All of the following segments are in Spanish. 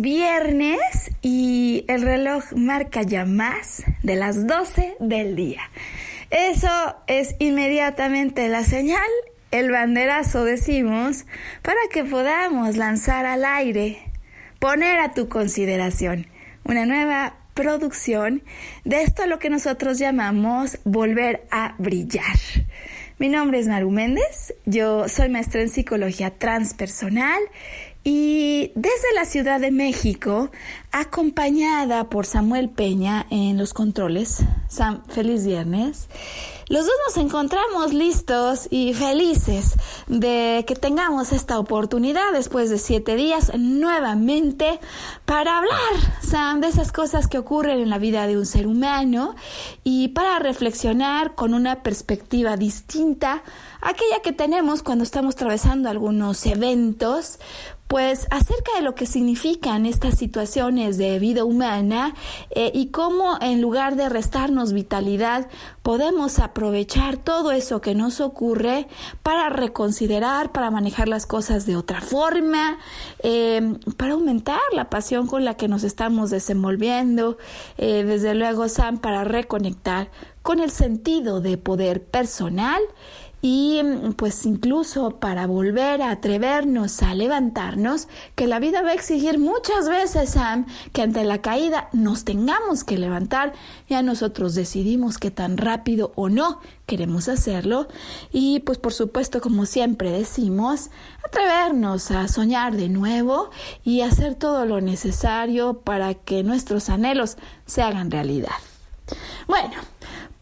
Es viernes y el reloj marca ya más de las 12 del día. Eso es inmediatamente la señal, el banderazo decimos, para que podamos lanzar al aire, poner a tu consideración una nueva producción de esto lo que nosotros llamamos volver a brillar. Mi nombre es Maru Méndez, yo soy maestra en psicología transpersonal y desde la Ciudad de México, acompañada por Samuel Peña en los controles, Sam, feliz viernes. Los dos nos encontramos listos y felices de que tengamos esta oportunidad después de siete días nuevamente para hablar, Sam, de esas cosas que ocurren en la vida de un ser humano y para reflexionar con una perspectiva distinta aquella que tenemos cuando estamos atravesando algunos eventos, pues acerca de lo que significan estas situaciones de vida humana eh, y cómo en lugar de restarnos vitalidad podemos aprovechar todo eso que nos ocurre para reconsiderar, para manejar las cosas de otra forma, eh, para aumentar la pasión con la que nos estamos desenvolviendo, eh, desde luego Sam, para reconectar con el sentido de poder personal y pues incluso para volver a atrevernos a levantarnos, que la vida va a exigir muchas veces, Sam, que ante la caída nos tengamos que levantar, ya nosotros decidimos qué tan rápido o no queremos hacerlo y pues por supuesto como siempre decimos, atrevernos a soñar de nuevo y hacer todo lo necesario para que nuestros anhelos se hagan realidad. Bueno,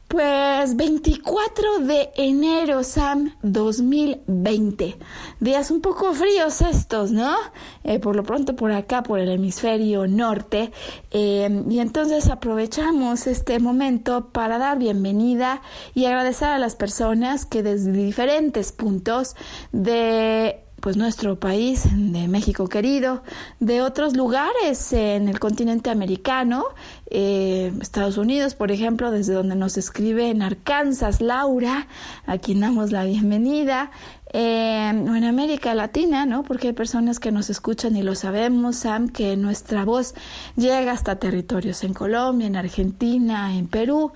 pues 24 de enero, Sam, 2020. Días un poco fríos estos, ¿no? Eh, por lo pronto por acá, por el hemisferio norte. Eh, y entonces aprovechamos este momento para dar bienvenida y agradecer a las personas que desde diferentes puntos de pues nuestro país, de México querido, de otros lugares en el continente americano, eh, Estados Unidos, por ejemplo, desde donde nos escribe en Arkansas Laura, a quien damos la bienvenida, eh, o en América Latina, ¿no? Porque hay personas que nos escuchan y lo sabemos, Sam, que nuestra voz llega hasta territorios en Colombia, en Argentina, en Perú,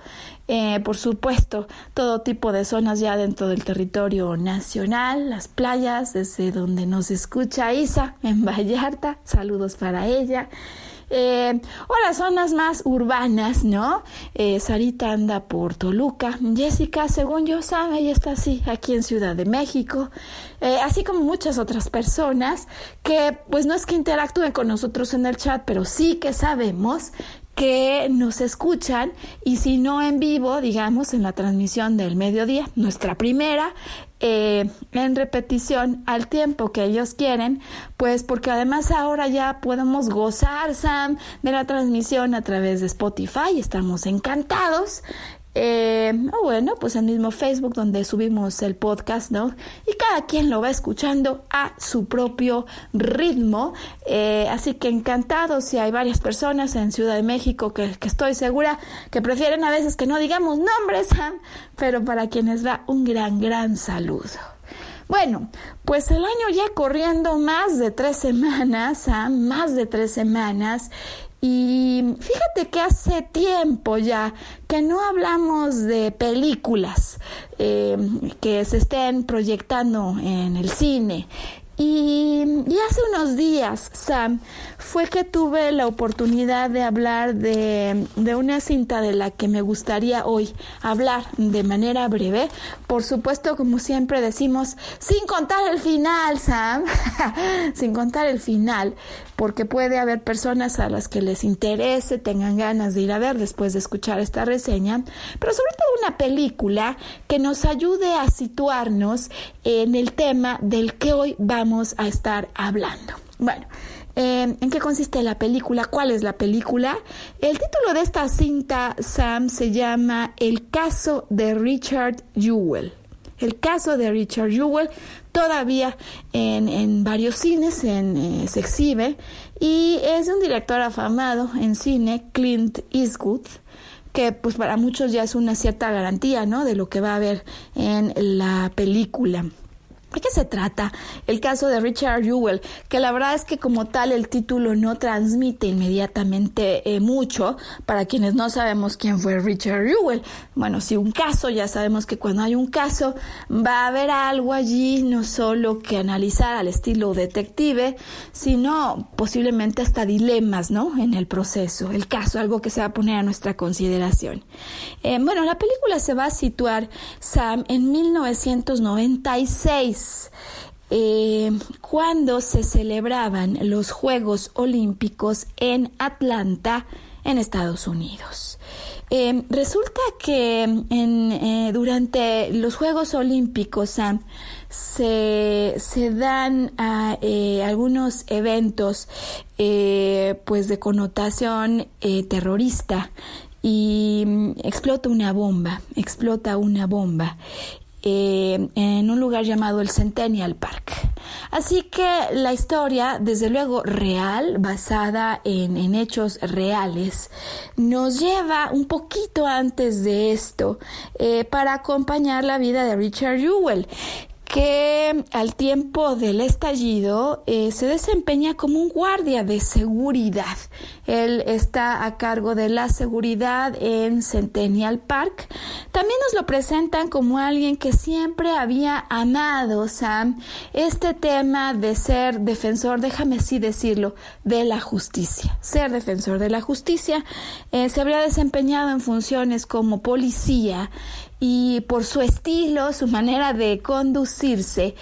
eh, por supuesto, todo tipo de zonas ya dentro del territorio nacional, las playas, desde donde nos escucha Isa, en Vallarta, saludos para ella. Eh, o las zonas más urbanas, ¿no? Eh, Sarita anda por Toluca. Jessica, según yo sabe, ella está así, aquí en Ciudad de México. Eh, así como muchas otras personas que, pues no es que interactúen con nosotros en el chat, pero sí que sabemos que nos escuchan y si no en vivo, digamos, en la transmisión del mediodía, nuestra primera, eh, en repetición al tiempo que ellos quieren, pues porque además ahora ya podemos gozar, Sam, de la transmisión a través de Spotify, estamos encantados. Eh, o bueno, pues el mismo Facebook donde subimos el podcast, ¿no? Y cada quien lo va escuchando a su propio ritmo. Eh, así que encantado si hay varias personas en Ciudad de México que, que, estoy segura que prefieren a veces que no digamos nombres, pero para quienes va un gran, gran saludo. Bueno, pues el año ya corriendo más de tres semanas, más de tres semanas, y fíjate que hace tiempo ya que no hablamos de películas eh, que se estén proyectando en el cine. Y, hace unos días, Sam, fue que tuve la oportunidad de hablar de, de, una cinta de la que me gustaría hoy hablar de manera breve. Por supuesto, como siempre decimos, sin contar el final, Sam, sin contar el final, porque puede haber personas a las que les interese, tengan ganas de ir a ver después de escuchar esta reseña, pero sobre todo una película que nos ayude a situarnos en el tema del que hoy vamos a estar hablando. Bueno, eh, ¿En qué consiste la película? ¿Cuál es la película? El título de esta cinta, Sam, se llama El caso de Richard Jewell. El caso de Richard Jewell todavía en, varios cines eh, se exhibe y es un director afamado en cine, Clint Eastwood que pues para muchos ya es una cierta garantía, ¿no? De lo que va a haber en la película. ¿De qué se trata? El caso de Richard Jewell, que la verdad es que como tal el título no transmite inmediatamente eh, mucho para quienes no sabemos quién fue Richard Jewell. Bueno, si un caso, ya sabemos que cuando hay un caso va a haber algo allí, no solo que analizar al estilo detective, sino posiblemente hasta dilemas, ¿no? En el proceso, el caso, algo que se va a poner a nuestra consideración. Eh, bueno, la película se va a situar, Sam, en 1996 eh, cuando se celebraban los Juegos Olímpicos en Atlanta, en Estados Unidos. Eh, resulta que eh, durante los Juegos Olímpicos se, dan algunos eventos pues de connotación terrorista y mm, explota una bomba, explota una bomba eh, en un lugar llamado el Centennial Park. Así que la historia, desde luego real, basada en, hechos reales, nos lleva un poquito antes de esto eh, para acompañar la vida de Richard Jewell que al tiempo del estallido eh, se desempeña como un guardia de seguridad. Él está a cargo de la seguridad en Centennial Park. También nos lo presentan como alguien que siempre había amado, Sam, este tema de ser defensor, déjame así decirlo, de la justicia. Ser defensor de la justicia. Eh, se habría desempeñado en funciones como policía y por su estilo, su manera de conducirse,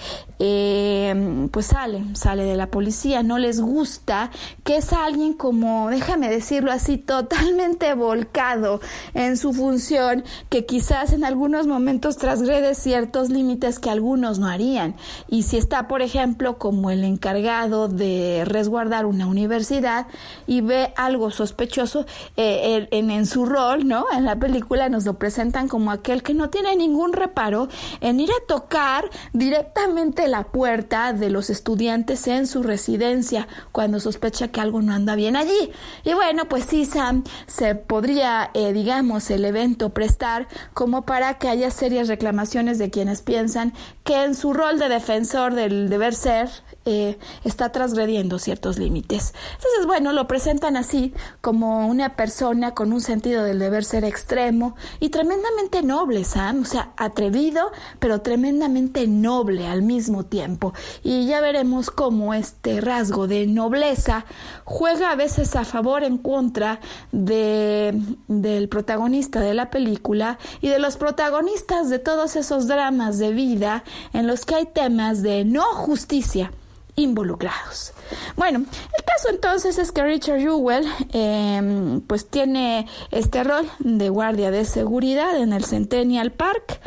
eh, pues sale, sale de la policía, no les gusta, que es alguien como, déjame decirlo así, totalmente volcado en su función, que quizás en algunos momentos trasgrede ciertos límites que algunos no harían. Y si está, por ejemplo, como el encargado de resguardar una universidad y ve algo sospechoso eh, en su rol, ¿no? En la película nos lo presentan como aquel que no tiene ningún reparo en ir a tocar directamente la puerta de los estudiantes en su residencia cuando sospecha que algo no anda bien allí. Y bueno, pues sí, Sam, se podría, eh, digamos, el evento prestar como para que haya serias reclamaciones de quienes piensan que en su rol de defensor del deber ser eh, está transgrediendo ciertos límites. Entonces, bueno, lo presentan así como una persona con un sentido del deber ser extremo y tremendamente noble, Sam, o sea, atrevido, pero tremendamente noble al mismo tiempo. Y ya veremos cómo este rasgo de nobleza juega a veces a favor, en contra de, del protagonista de la película y de los protagonistas de todos esos dramas de vida en los que hay temas de no justicia involucrados. Bueno, el caso entonces es que Richard Jewell em, pues tiene este rol de guardia de seguridad en el Centennial Park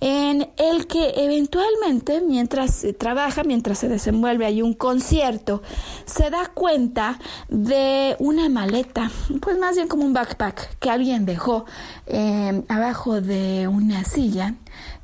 en el que eventualmente mientras se trabaja, mientras se desenvuelve hay un concierto, se da cuenta de una maleta, pues más bien como un backpack que alguien dejó em, abajo de una silla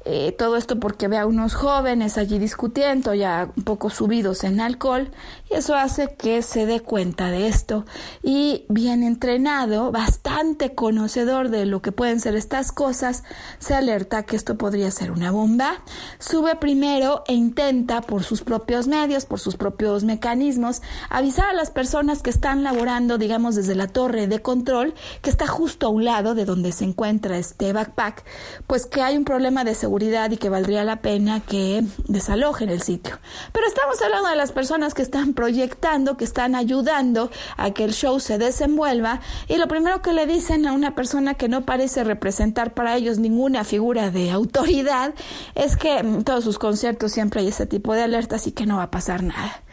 eh, todo esto porque ve a unos jóvenes allí discutiendo, ya un poco subidos en alcohol, y eso hace que se dé cuenta de esto. Y bien entrenado, bastante conocedor de lo que pueden ser estas cosas, se alerta que esto podría ser una bomba. Sube primero e intenta por sus propios medios, por sus propios mecanismos, avisar a las personas que están laborando, digamos, desde la torre de control, que está justo a un lado de donde se encuentra este backpack, pues que hay un problema de seguridad y que valdría la pena que desalojen el sitio. Pero estamos hablando de las personas que están proyectando, que están ayudando a que el show se desenvuelva y lo primero que le dicen a una persona que no parece representar para ellos ninguna figura de autoridad es que en todos sus conciertos siempre hay ese tipo de alertas y que no va a pasar nada.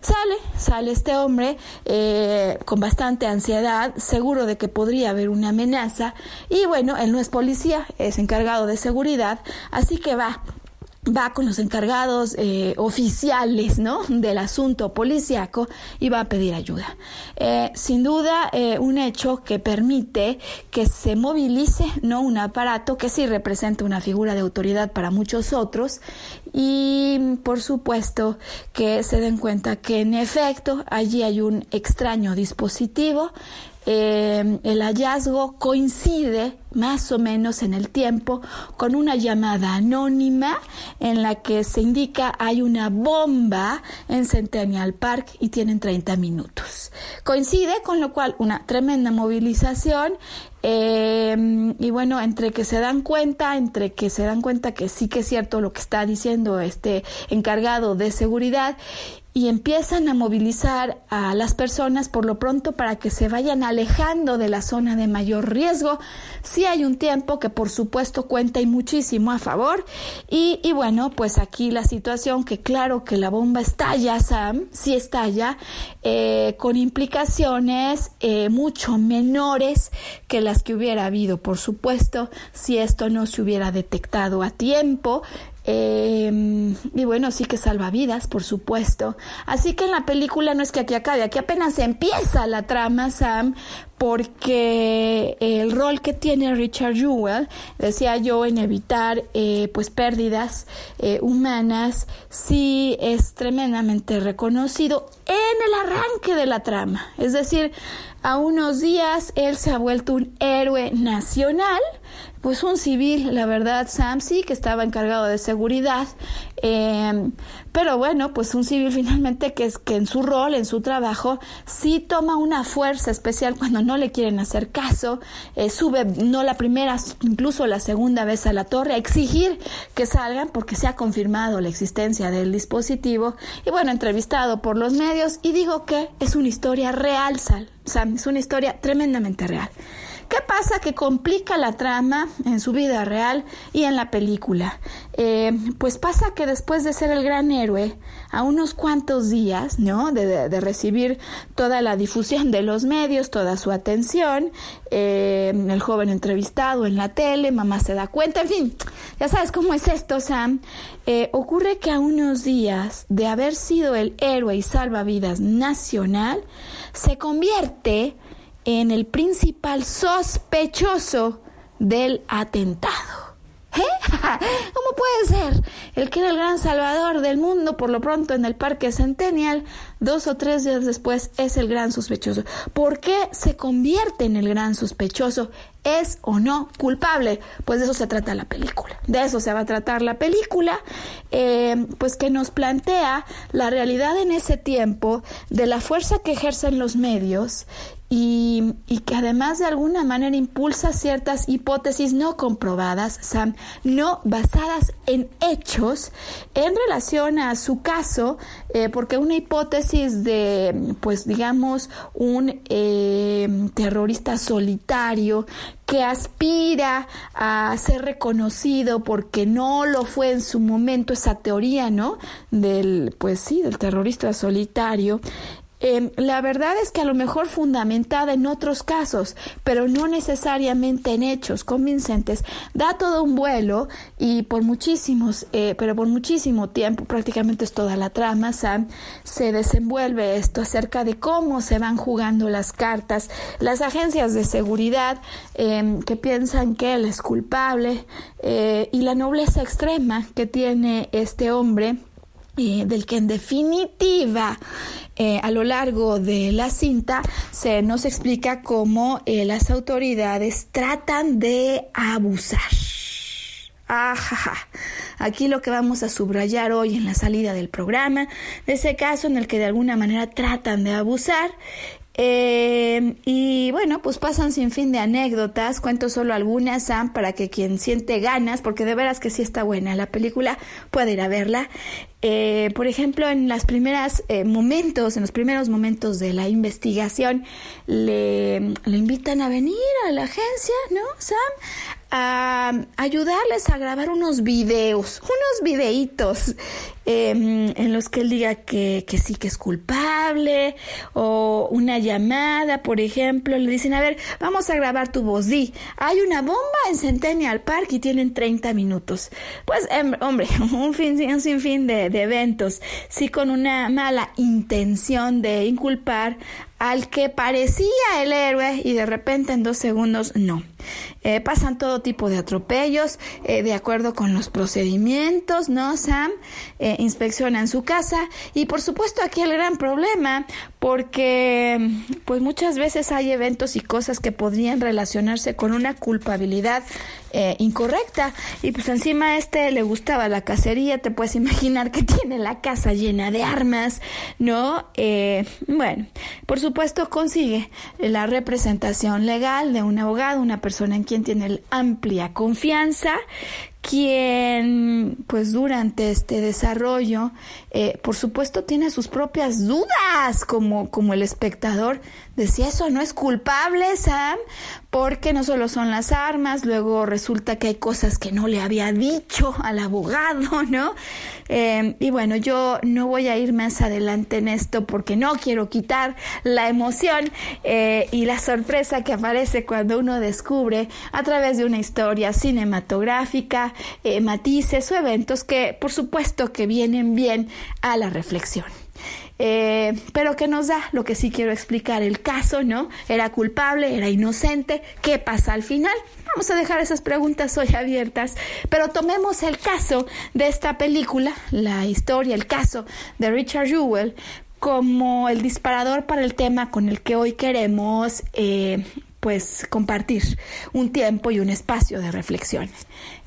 Sale, sale este hombre eh, con bastante ansiedad, seguro de que podría haber una amenaza. Y bueno, él no es policía, es encargado de seguridad, así que va va con los encargados eh, oficiales ¿no? del asunto policíaco y va a pedir ayuda. Eh, sin duda, eh, un hecho que permite que se movilice ¿no? un aparato que sí representa una figura de autoridad para muchos otros y por supuesto que se den cuenta que en efecto allí hay un extraño dispositivo eh, el hallazgo coincide más o menos en el tiempo con una llamada anónima en la que se indica hay una bomba en Centennial Park y tienen 30 minutos. Coincide con lo cual una tremenda movilización eh, y bueno, entre que se dan cuenta, entre que se dan cuenta que sí que es cierto lo que está diciendo este encargado de seguridad y empiezan a movilizar a las personas por lo pronto para que se vayan alejando de la zona de mayor riesgo. Sí hay un tiempo que por supuesto cuenta y muchísimo a favor. Y, y bueno, pues aquí la situación que claro que la bomba estalla, Sam, sí estalla, eh, con implicaciones eh, mucho menores que las que hubiera habido, por supuesto, si esto no se hubiera detectado a tiempo. Eh, y bueno, sí que salva vidas, por supuesto. Así que en la película no es que aquí acabe, aquí apenas empieza la trama, Sam, porque el rol que tiene Richard Jewell, decía yo, en evitar eh, pues pérdidas eh, humanas, sí es tremendamente reconocido en el arranque de la trama. Es decir, a unos días él se ha vuelto un héroe nacional, pues un civil, la verdad, Sam sí, que estaba encargado de seguridad, eh, pero bueno, pues un civil finalmente que es que en su rol, en su trabajo, sí toma una fuerza especial cuando no le quieren hacer caso, eh, sube no la primera, incluso la segunda vez a la torre a exigir que salgan porque se ha confirmado la existencia del dispositivo y bueno, entrevistado por los medios y digo que es una historia real, Sam, es una historia tremendamente real. ¿Qué pasa? Que complica la trama en su vida real y en la película. Eh, pues pasa que después de ser el gran héroe, a unos cuantos días, ¿no? De, recibir toda la difusión de los medios, toda su atención, eh, el joven entrevistado en la tele, mamá se da cuenta, en fin, ya sabes cómo es esto, Sam. Eh, ocurre que a unos días de haber sido el héroe y salvavidas nacional, se convierte el principal sospechoso del atentado. ¿Eh? ¿Cómo puede ser? El que era el gran salvador del mundo, por lo pronto en el Parque Centennial, dos o tres días después es el gran sospechoso. ¿Por qué se convierte en el gran sospechoso? ¿Es o no culpable? Pues de eso se trata la película. De eso se va a tratar la película, eh, pues que nos plantea la realidad en ese tiempo de la fuerza que ejercen los medios y, que además de alguna manera impulsa ciertas hipótesis no comprobadas, Sam, no basadas en hechos en relación a su caso, eh, porque una hipótesis de, pues digamos, un eh, terrorista solitario que aspira a ser reconocido porque no lo fue en su momento esa teoría, ¿no? Del, pues sí, del terrorista solitario, Em, la verdad es que a lo mejor fundamentada en otros casos, pero no necesariamente en hechos convincentes, da todo un vuelo y por muchísimos, eh, pero por muchísimo tiempo, prácticamente es toda la trama, Sam, se desenvuelve esto acerca de cómo se van jugando las cartas, las agencias de seguridad em, que piensan que él es culpable eh, y la nobleza extrema que tiene este hombre del que en definitiva eh, a lo largo de la cinta se nos explica cómo eh, las autoridades tratan de abusar. Ajaja. Aquí lo que vamos a subrayar hoy en la salida del programa, de ese caso en el que de alguna manera tratan de abusar eh, y bueno, pues pasan sin fin de anécdotas, cuento solo algunas, Sam, para que quien siente ganas, porque de veras que sí está buena la película, pueda ir a verla. Eh, por ejemplo, en los primeros eh, momentos, en los primeros momentos de la investigación, le, le invitan a venir a la agencia, ¿no, Sam? a ayudarles a grabar unos videos, unos videitos em, en los que él diga que, que, sí que es culpable o una llamada, por ejemplo, le dicen, a ver, vamos a grabar tu voz, di, hay una bomba en Centennial Park y tienen 30 minutos. Pues, em, hombre, un, fin, un sinfín de, de eventos, sí con una mala intención de inculpar al que parecía el héroe y de repente en dos segundos no. Eh, pasan todo tipo de atropellos eh, de acuerdo con los procedimientos, ¿no, Sam? Eh, inspeccionan su casa y por supuesto aquí el gran problema porque pues muchas veces hay eventos y cosas que podrían relacionarse con una culpabilidad eh, incorrecta y pues encima a este le gustaba la cacería, te puedes imaginar que tiene la casa llena de armas, ¿no? Eh, bueno, por supuesto consigue la representación legal de un abogado, una persona en quien tiene amplia confianza, quien pues durante este desarrollo eh, por supuesto tiene sus propias dudas como, como el espectador de si eso no es culpable Sam porque no solo son las armas luego resulta que hay cosas que no le había dicho al abogado no eh, y bueno yo no voy a ir más adelante en esto porque no quiero quitar la emoción eh, y la sorpresa que aparece cuando uno descubre a través de una historia cinematográfica eh, matices o eventos que por supuesto que vienen bien a la reflexión. Eh, pero que nos da lo que sí quiero explicar el caso, ¿no? ¿Era culpable? ¿Era inocente? ¿Qué pasa al final? Vamos a dejar esas preguntas hoy abiertas, pero tomemos el caso de esta película, la historia, el caso de Richard Jewell, como el disparador para el tema con el que hoy queremos eh, pues compartir un tiempo y un espacio de reflexión.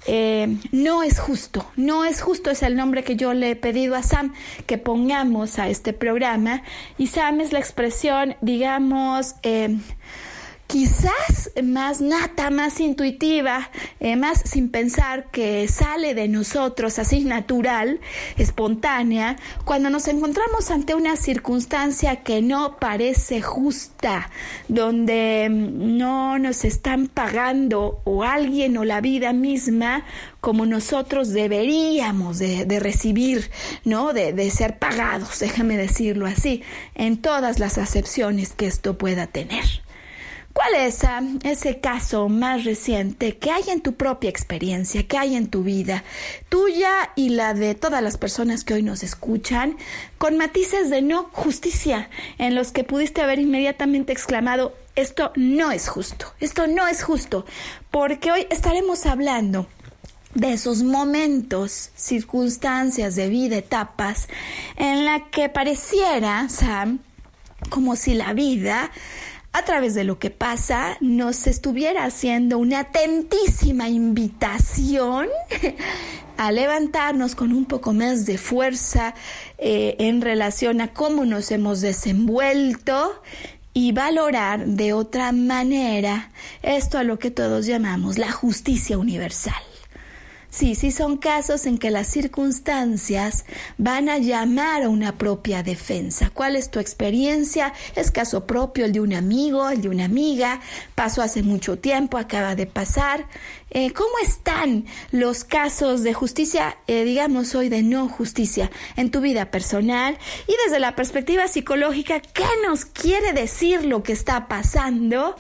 Eh, no es justo, no es justo, es el nombre que yo le he pedido a Sam que pongamos a este programa y Sam es la expresión, digamos, eh, quizás más nata, más intuitiva, eh, más sin pensar que sale de nosotros así natural, espontánea, cuando nos encontramos ante una circunstancia que no parece justa, donde mm, no nos están pagando o alguien o la vida misma como nosotros deberíamos de, recibir, ¿no? De, de ser pagados, déjame decirlo así, en todas las acepciones que esto pueda tener. ¿Cuál es ah, ese caso más reciente que hay en tu propia experiencia, que hay en tu vida, tuya y la de todas las personas que hoy nos escuchan, con matices de no justicia, en los que pudiste haber inmediatamente exclamado, esto no es justo, esto no es justo, porque hoy estaremos hablando de esos momentos, circunstancias de vida, etapas, en la que pareciera, Sam, como si la vida a través de lo que pasa, nos estuviera haciendo una atentísima invitación a levantarnos con un poco más de fuerza eh, en relación a cómo nos hemos desenvuelto y valorar de otra manera esto a lo que todos llamamos la justicia universal. Sí, sí son casos en que las circunstancias van a llamar a una propia defensa. ¿Cuál es tu experiencia? ¿Es caso propio el de un amigo, el de una amiga? Pasó hace mucho tiempo, acaba de pasar. Eh, ¿Cómo están los casos de justicia, eh, digamos hoy de no justicia, en tu vida personal? Y desde la perspectiva psicológica, ¿qué nos quiere decir lo que está pasando?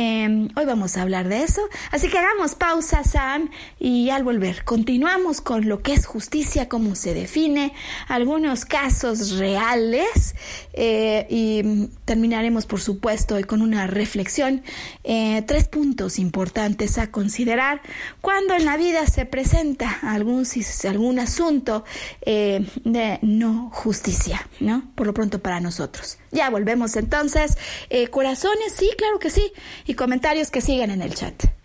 Em, hoy vamos a hablar de eso. Así que hagamos pausa, Sam, y al volver continuamos con lo que es justicia, cómo se define, algunos casos reales eh, y terminaremos, por supuesto, hoy con una reflexión. Eh, tres puntos importantes a considerar cuando en la vida se presenta algún, algún asunto eh, de no justicia, ¿no? Por lo pronto para nosotros. Ya volvemos entonces. corazones, sí, claro que sí y comentarios que siguen en el chat.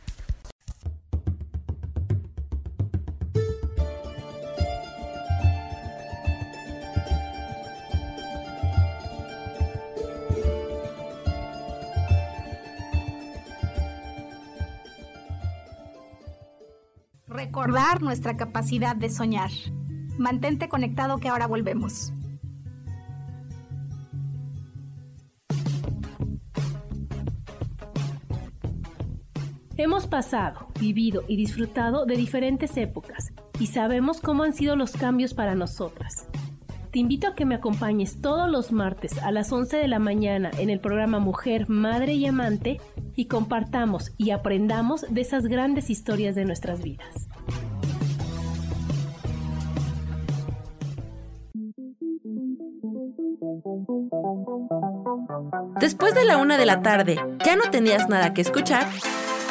Recordar nuestra capacidad de soñar. Mantente conectado que ahora volvemos. Hemos pasado, vivido y disfrutado de diferentes épocas y sabemos cómo han sido los cambios para nosotras. Te invito a que me acompañes todos los martes a las 11 de la mañana en el programa Mujer, Madre y Amante y compartamos y aprendamos de esas grandes historias de nuestras vidas. Después de la una de la tarde, ¿ya no tenías nada que escuchar?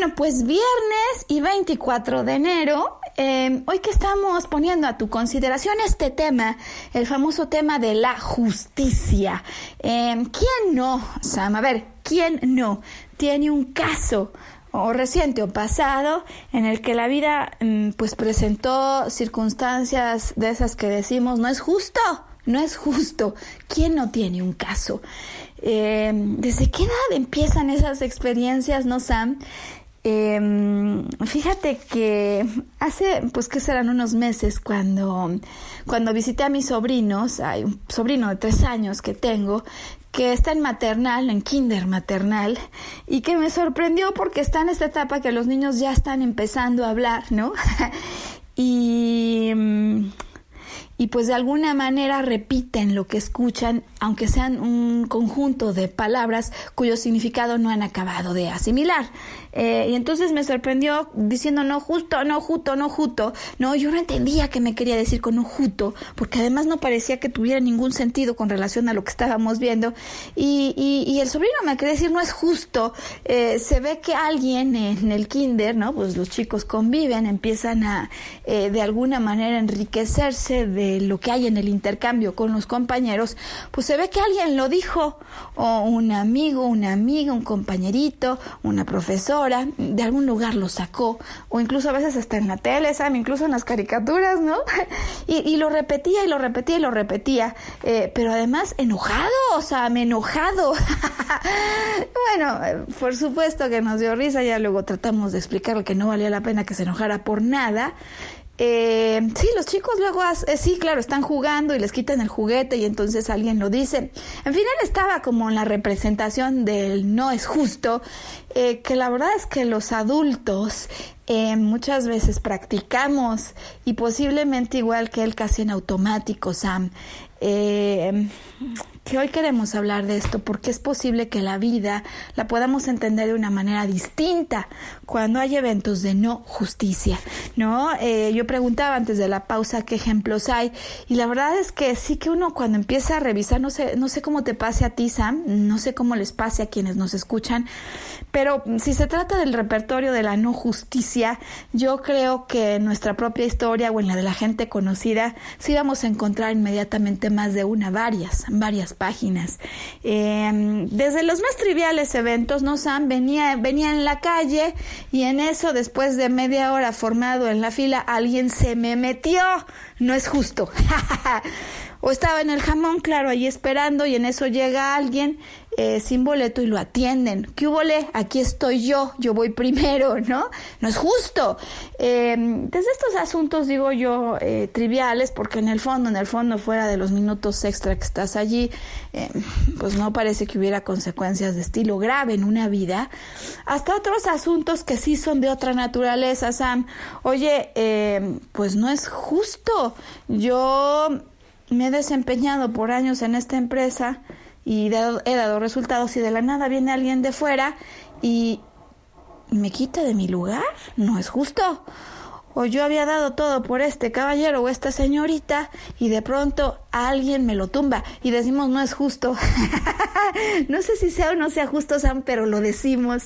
Bueno, pues viernes y 24 de enero, em, hoy que estamos poniendo a tu consideración este tema, el famoso tema de la justicia. Em, ¿Quién no, Sam? A ver, ¿quién no tiene un caso o reciente o pasado en el que la vida em, pues presentó circunstancias de esas que decimos no es justo? No es justo. ¿Quién no tiene un caso? ¿Desde qué edad empiezan esas experiencias, no, Sam? Eh, fíjate que hace, pues que serán unos meses cuando, cuando visité a mis sobrinos, hay un sobrino de tres años que tengo, que está en maternal, en kinder maternal, y que me sorprendió porque está en esta etapa que los niños ya están empezando a hablar, ¿no? y, y pues de alguna manera repiten lo que escuchan, aunque sean un conjunto de palabras cuyo significado no han acabado de asimilar. Eh, y entonces me sorprendió diciendo no justo, no justo, no justo. No, yo no entendía qué me quería decir con no justo, porque además no parecía que tuviera ningún sentido con relación a lo que estábamos viendo. Y, y, el sobrino me quería decir no es justo. Eh, se ve que alguien en el kinder, ¿no? Pues los chicos conviven, empiezan a eh, de alguna manera enriquecerse de lo que hay en el intercambio con los compañeros. Pues se ve que alguien lo dijo, o un amigo, una amiga, un compañerito, una profesora de algún lugar lo sacó, o incluso a veces hasta en la tele, ¿saben? Incluso en las caricaturas, ¿no? Y, lo repetía y lo repetía y lo repetía, eh, pero además enojado, o sea, me enojado. bueno, por supuesto que nos dio risa, ya luego tratamos de explicarle que no valía la pena que se enojara por nada. Eh, sí, los chicos luego, eh, sí, claro, están jugando y les quitan el juguete y entonces alguien lo dice. En fin, él estaba como en la representación del no es justo, eh, que la verdad es que los adultos eh, muchas veces practicamos y posiblemente igual que él casi en automático, Sam. Que hoy queremos hablar de esto porque es posible que la vida la podamos entender de una manera distinta cuando hay eventos de no justicia, ¿no? Eh, yo preguntaba antes de la pausa qué ejemplos hay y la verdad es que sí que uno cuando empieza a revisar, no sé, no sé cómo te pase a ti, Sam, no sé cómo les pase a quienes nos escuchan, pero si se trata del repertorio de la no justicia, yo creo que en nuestra propia historia o en la de la gente conocida, sí vamos a encontrar inmediatamente más de una, varias, varias páginas. Em, desde los más triviales eventos, ¿no, Sam? Venía, venía en la calle y en eso, después de media hora formado en la fila, alguien se me metió. No es justo. o estaba en el jamón, claro, ahí esperando y en eso llega alguien eh, sin boleto y lo atienden. ¿Qué hubo? Aquí estoy yo, yo voy primero, ¿no? No es justo. Eh, desde estos asuntos, digo yo, eh, triviales, porque en el fondo, en el fondo, fuera de los minutos extra que estás allí, pues no parece que hubiera consecuencias de estilo grave en una vida, hasta otros asuntos que sí son de otra naturaleza, Sam. Oye, pues no es justo. Yo me he desempeñado por años en esta empresa y he dado resultados y de la nada viene alguien de fuera y me quita de mi lugar, no es justo. O yo había dado todo por este caballero o esta señorita y de pronto alguien me lo tumba y decimos no es justo. no sé si sea o no sea justo, Sam, pero lo decimos.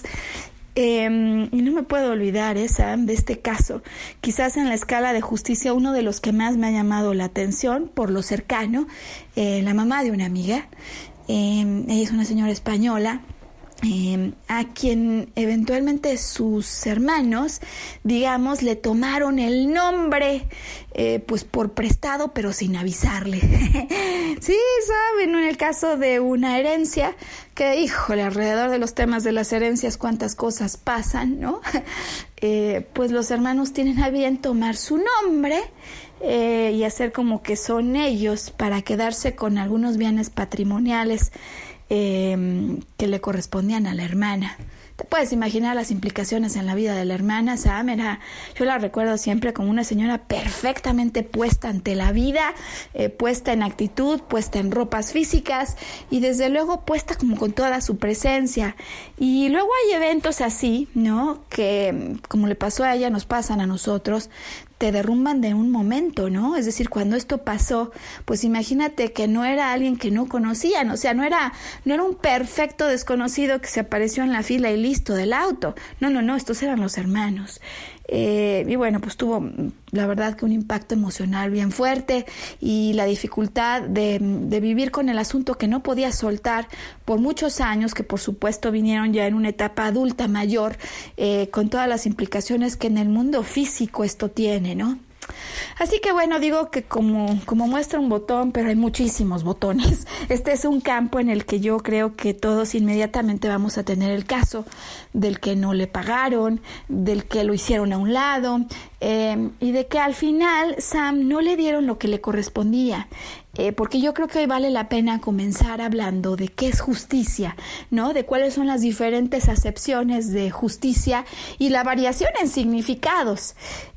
Em, y no me puedo olvidar, ¿eh, Sam, de este caso. Quizás en la escala de justicia uno de los que más me ha llamado la atención por lo cercano, eh, la mamá de una amiga. Em, ella es una señora española em, a quien eventualmente sus hermanos, digamos, le tomaron el nombre, eh, pues por prestado, pero sin avisarle. sí, saben, en el caso de una herencia, que híjole, alrededor de los temas de las herencias, cuántas cosas pasan, ¿no? Eh, pues los hermanos tienen a bien tomar su nombre eh, y hacer como que son ellos para quedarse con algunos bienes patrimoniales eh, que le correspondían a la hermana. Te puedes imaginar las implicaciones en la vida de la hermana Sam. yo la recuerdo siempre como una señora perfectamente puesta ante la vida, eh, puesta en actitud, puesta en ropas físicas y desde luego puesta como con toda su presencia. Y luego hay eventos así, ¿no? Que como le pasó a ella, nos pasan a nosotros, derrumban de un momento, ¿no? Es decir, cuando esto pasó, pues imagínate que no era alguien que no conocían, o sea, no era, no era un perfecto desconocido que se apareció en la fila y listo del auto. No, no, no, estos eran los hermanos. Eh, y bueno, pues tuvo la verdad que un impacto emocional bien fuerte y la dificultad de, vivir con el asunto que no podía soltar por muchos años, que por supuesto vinieron ya en una etapa adulta mayor, eh, con todas las implicaciones que en el mundo físico esto tiene, ¿no? Así que bueno, digo que como, como muestra un botón, pero hay muchísimos botones. Este es un campo en el que yo creo que todos inmediatamente vamos a tener el caso del que no le pagaron, del que lo hicieron a un lado, eh, y de que al final Sam no le dieron lo que le correspondía. Eh, porque yo creo que hoy vale la pena comenzar hablando de qué es justicia, ¿no? De cuáles son las diferentes acepciones de justicia y la variación en significados.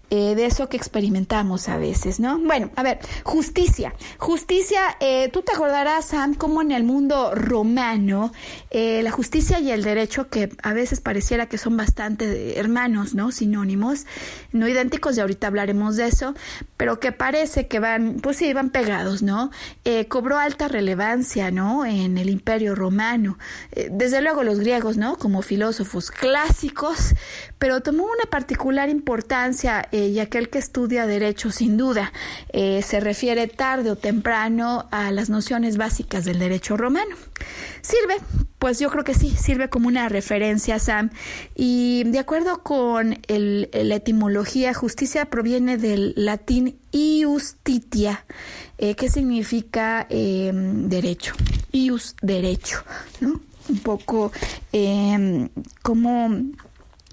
Eh, de eso que experimentamos a veces, ¿no? Bueno, a ver, justicia. Justicia, eh, tú te acordarás, Sam, cómo en el mundo romano eh, la justicia y el derecho, que a veces pareciera que son bastante hermanos, ¿no? Sinónimos, no idénticos, y ahorita hablaremos de eso, pero que parece que van, pues sí, van pegados, ¿no? cobró alta relevancia, ¿no? En el imperio romano. desde luego los griegos, ¿no? Como filósofos clásicos, pero tomó una particular importancia eh, y aquel que estudia derecho sin duda eh, se refiere tarde o temprano a las nociones básicas del derecho romano. Sirve, pues yo creo que sí, sirve como una referencia, Sam. Y de acuerdo con la etimología, justicia proviene del latín iustitia, eh, que significa em, derecho, ius derecho, ¿no? Un poco em, como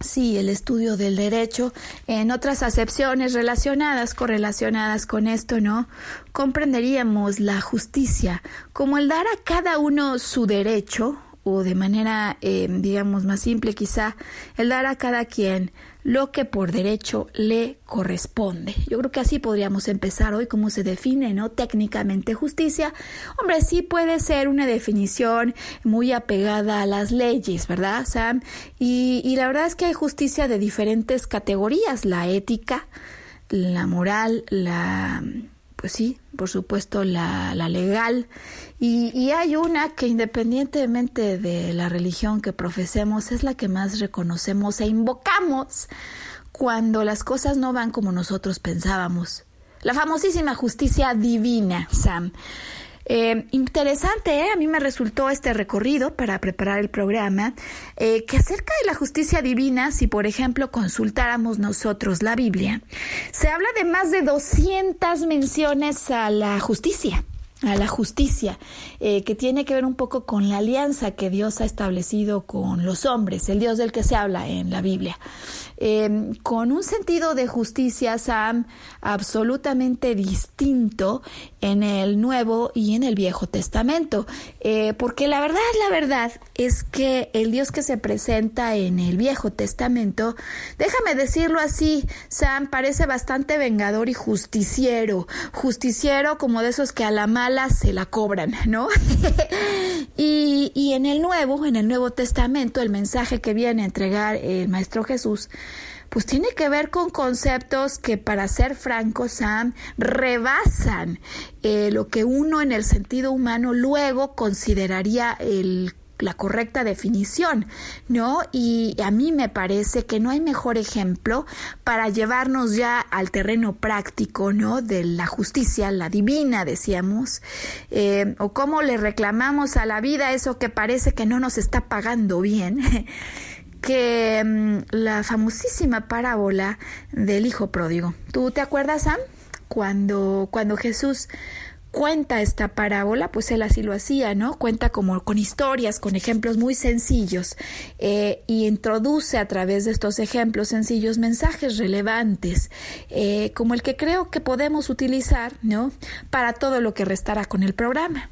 Sí, el estudio del derecho, en otras acepciones relacionadas, correlacionadas con esto, ¿no? Comprenderíamos la justicia como el dar a cada uno su derecho, o de manera, eh, digamos, más simple quizá, el dar a cada quien lo que por derecho le corresponde. Yo creo que así podríamos empezar hoy cómo se define, ¿no? Técnicamente justicia. Hombre, sí puede ser una definición muy apegada a las leyes, ¿verdad, Sam? Y, y la verdad es que hay justicia de diferentes categorías, la ética, la moral, la pues sí, por supuesto, la, la legal. Y, y, hay una que independientemente de la religión que profesemos, es la que más reconocemos e invocamos cuando las cosas no van como nosotros pensábamos. La famosísima justicia divina, Sam. Eh, interesante, ¿eh? a mí me resultó este recorrido para preparar el programa, eh, que acerca de la justicia divina, si por ejemplo consultáramos nosotros la Biblia, se habla de más de 200 menciones a la justicia a la justicia, eh, que tiene que ver un poco con la alianza que Dios ha establecido con los hombres, el Dios del que se habla en la Biblia. Eh, con un sentido de justicia, Sam, absolutamente distinto en el Nuevo y en el Viejo Testamento. Eh, porque la verdad, la verdad es que el Dios que se presenta en el Viejo Testamento, déjame decirlo así, Sam, parece bastante vengador y justiciero. Justiciero como de esos que a la mala se la cobran, ¿no? y, y en el Nuevo, en el Nuevo Testamento, el mensaje que viene a entregar el Maestro Jesús, pues tiene que ver con conceptos que, para ser francos, Sam, rebasan eh, lo que uno en el sentido humano luego consideraría la correcta definición, ¿no? Y a mí me parece que no hay mejor ejemplo para llevarnos ya al terreno práctico, ¿no? De la justicia, la divina, decíamos, eh, o cómo le reclamamos a la vida eso que parece que no nos está pagando bien. que mm, la famosísima parábola del hijo pródigo. ¿Tú te acuerdas, Sam? Cuando, cuando Jesús cuenta esta parábola, pues él así lo hacía, ¿no? Cuenta como con historias, con ejemplos muy sencillos eh, y introduce a través de estos ejemplos sencillos mensajes relevantes, eh, como el que creo que podemos utilizar, ¿no? Para todo lo que restará con el programa.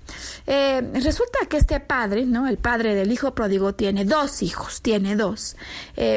Eh, resulta que este padre, ¿no? El padre del hijo pródigo tiene dos hijos, tiene dos.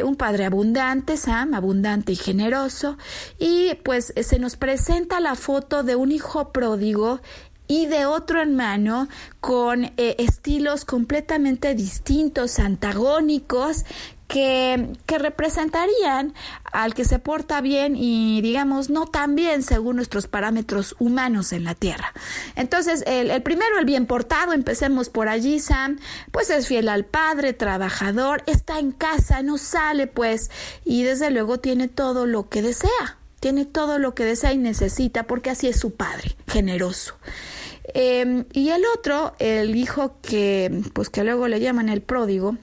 un padre abundante, Sam, abundante y generoso, y pues se nos presenta la foto de un hijo pródigo y de otro hermano con eh, estilos completamente distintos, antagónicos, que, que, representarían al que se porta bien y digamos no tan bien según nuestros parámetros humanos en la tierra. Entonces, el, el, primero, el bien portado, empecemos por allí, Sam, pues es fiel al padre, trabajador, está en casa, no sale pues y desde luego tiene todo lo que desea, tiene todo lo que desea y necesita porque así es su padre, generoso. Em, y el otro, el hijo que, pues que luego le llaman el pródigo,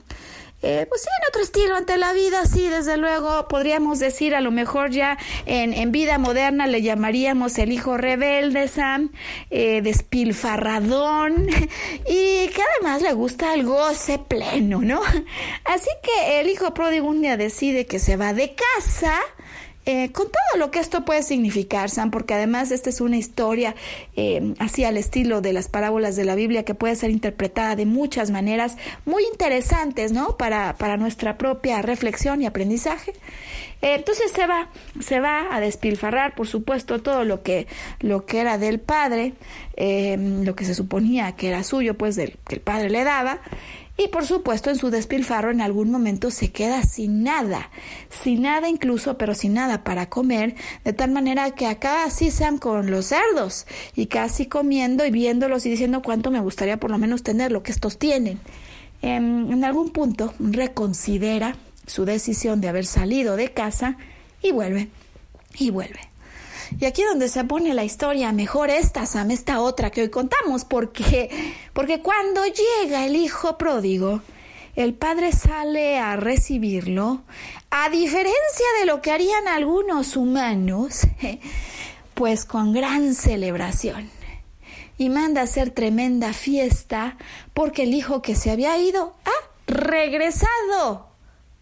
eh, pues tiene otro estilo ante la vida, sí, desde luego podríamos decir, a lo mejor ya en, en vida moderna le llamaríamos el hijo rebelde, Sam, eh, despilfarradón, y que además le gusta el goce pleno, ¿no? Así que el hijo pródigo un día decide que se va de casa, eh, con todo lo que esto puede significar, Sam, porque además esta es una historia eh, así al estilo de las parábolas de la Biblia que puede ser interpretada de muchas maneras muy interesantes, ¿no? Para, para nuestra propia reflexión y aprendizaje. Eh, entonces se va, se va a despilfarrar, por supuesto, todo lo que, lo que era del padre, lo que se suponía que era suyo, pues que el padre le daba. Y por supuesto en su despilfarro en algún momento se queda sin nada, sin nada incluso, pero sin nada para comer, de tal manera que acaba así Sam con los cerdos y casi comiendo y viéndolos y diciendo cuánto me gustaría por lo menos tener lo que estos tienen. En, en algún punto reconsidera su decisión de haber salido de casa y vuelve, y vuelve. Y aquí donde se pone la historia mejor esta, Sam, esta otra que hoy contamos, porque, porque cuando llega el hijo pródigo, el padre sale a recibirlo, a diferencia de lo que harían algunos humanos, pues con gran celebración. Y manda a hacer tremenda fiesta porque el hijo que se había ido ha regresado.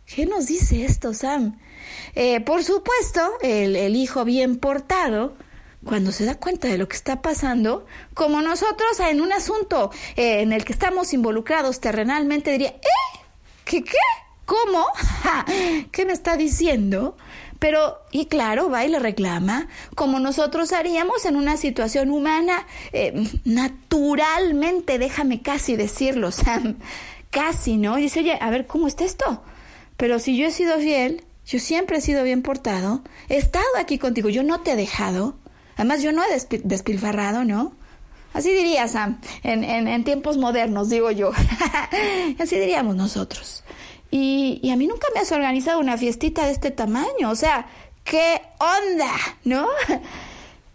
¿Qué nos dice esto, Sam? Eh, por supuesto, el, hijo bien portado, cuando se da cuenta de lo que está pasando, como nosotros en un asunto eh, en el que estamos involucrados terrenalmente, diría, ¿eh? ¿Qué qué? ¿Cómo? ¿Qué me está diciendo? Pero, y claro, va y le reclama, como nosotros haríamos en una situación humana, eh, naturalmente, déjame casi decirlo, Sam, casi, ¿no? Y dice, oye, a ver, ¿cómo está esto? Pero si yo he sido fiel, yo siempre he sido bien portado, he estado aquí contigo, yo no te he dejado. Además, yo no he despilfarrado, ¿no? Así diría Sam, en, tiempos modernos, digo yo. Así diríamos nosotros. Y, y, a mí nunca me has organizado una fiestita de este tamaño. O sea, ¿qué onda? ¿No?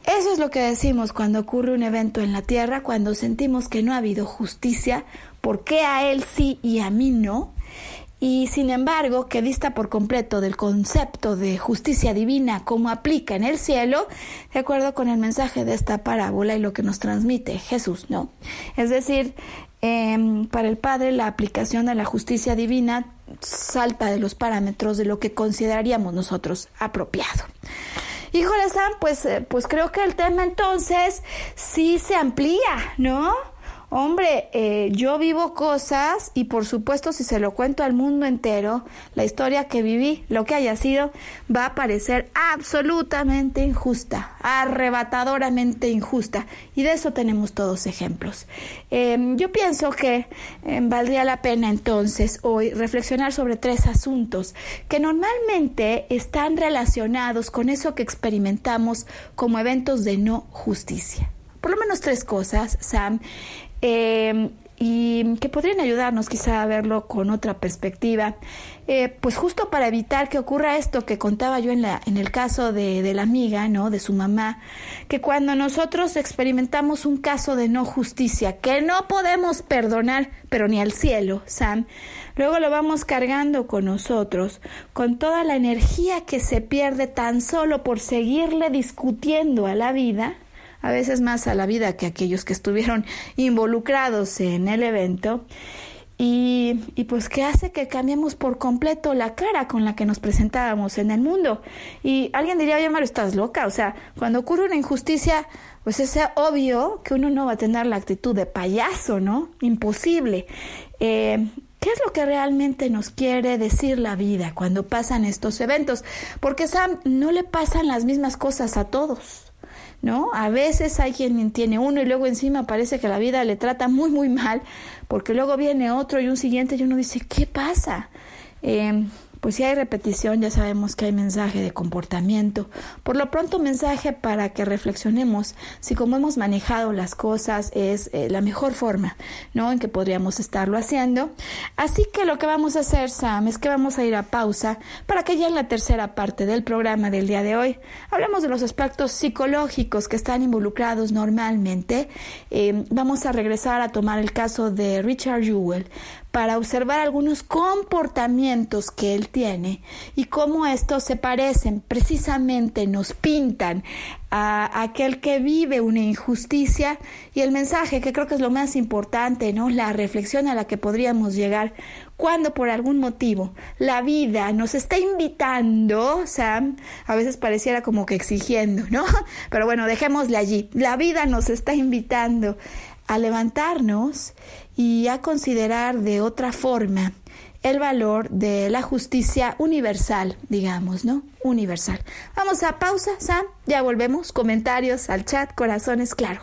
Eso es lo que decimos cuando ocurre un evento en la tierra, cuando sentimos que no ha habido justicia, ¿por qué a él sí y a mí no? Y sin embargo que dista por completo del concepto de justicia divina como aplica en el cielo, de acuerdo con el mensaje de esta parábola y lo que nos transmite Jesús, ¿no? Es decir, em, para el Padre la aplicación de la justicia divina salta de los parámetros de lo que consideraríamos nosotros apropiado. Híjole, Sam, pues, eh, pues creo que el tema entonces sí se amplía, ¿no? Hombre, eh, yo vivo cosas y por supuesto si se lo cuento al mundo entero, la historia que viví, lo que haya sido, va a parecer absolutamente injusta, arrebatadoramente injusta. Y de eso tenemos todos ejemplos. Em, yo pienso que em, valdría la pena entonces hoy reflexionar sobre tres asuntos que normalmente están relacionados con eso que experimentamos como eventos de no justicia por lo menos tres cosas, Sam, eh, y que podrían ayudarnos quizá a verlo con otra perspectiva. Eh, pues justo para evitar que ocurra esto que contaba yo en, la, en el caso de, de, la amiga, ¿no? De su mamá, que cuando nosotros experimentamos un caso de no justicia, que no podemos perdonar, pero ni al cielo, Sam, luego lo vamos cargando con nosotros, con toda la energía que se pierde tan solo por seguirle discutiendo a la vida, a veces más a la vida que aquellos que estuvieron involucrados en el evento. Y, y, pues que hace que cambiemos por completo la cara con la que nos presentábamos en el mundo. Y alguien diría, oye Mario, estás loca. O sea, cuando ocurre una injusticia, pues es obvio que uno no va a tener la actitud de payaso, ¿no? Imposible. Eh, ¿Qué es lo que realmente nos quiere decir la vida cuando pasan estos eventos? Porque Sam, no le pasan las mismas cosas a todos. ¿No? A veces hay quien tiene uno y luego encima parece que la vida le trata muy, muy mal, porque luego viene otro y un siguiente y uno dice, ¿qué pasa? Eh, pues si hay repetición, ya sabemos que hay mensaje de comportamiento. Por lo pronto, mensaje para que reflexionemos si como hemos manejado las cosas es eh, la mejor forma, ¿no? En que podríamos estarlo haciendo. Así que lo que vamos a hacer, Sam, es que vamos a ir a pausa para que ya en la tercera parte del programa del día de hoy hablemos de los aspectos psicológicos que están involucrados normalmente. Eh, vamos a regresar a tomar el caso de Richard Jewell para observar algunos comportamientos que él tiene y cómo estos se parecen, precisamente nos pintan a aquel que vive una injusticia y el mensaje que creo que es lo más importante, ¿no? La reflexión a la que podríamos llegar cuando por algún motivo la vida nos está invitando, Sam, a veces pareciera como que exigiendo, ¿no? Pero bueno, dejémosle allí. La vida nos está invitando a levantarnos y a considerar de otra forma el valor de la justicia universal, digamos, ¿no? Universal. Vamos a pausa, Sam, ya volvemos. Comentarios al chat, corazones, claro.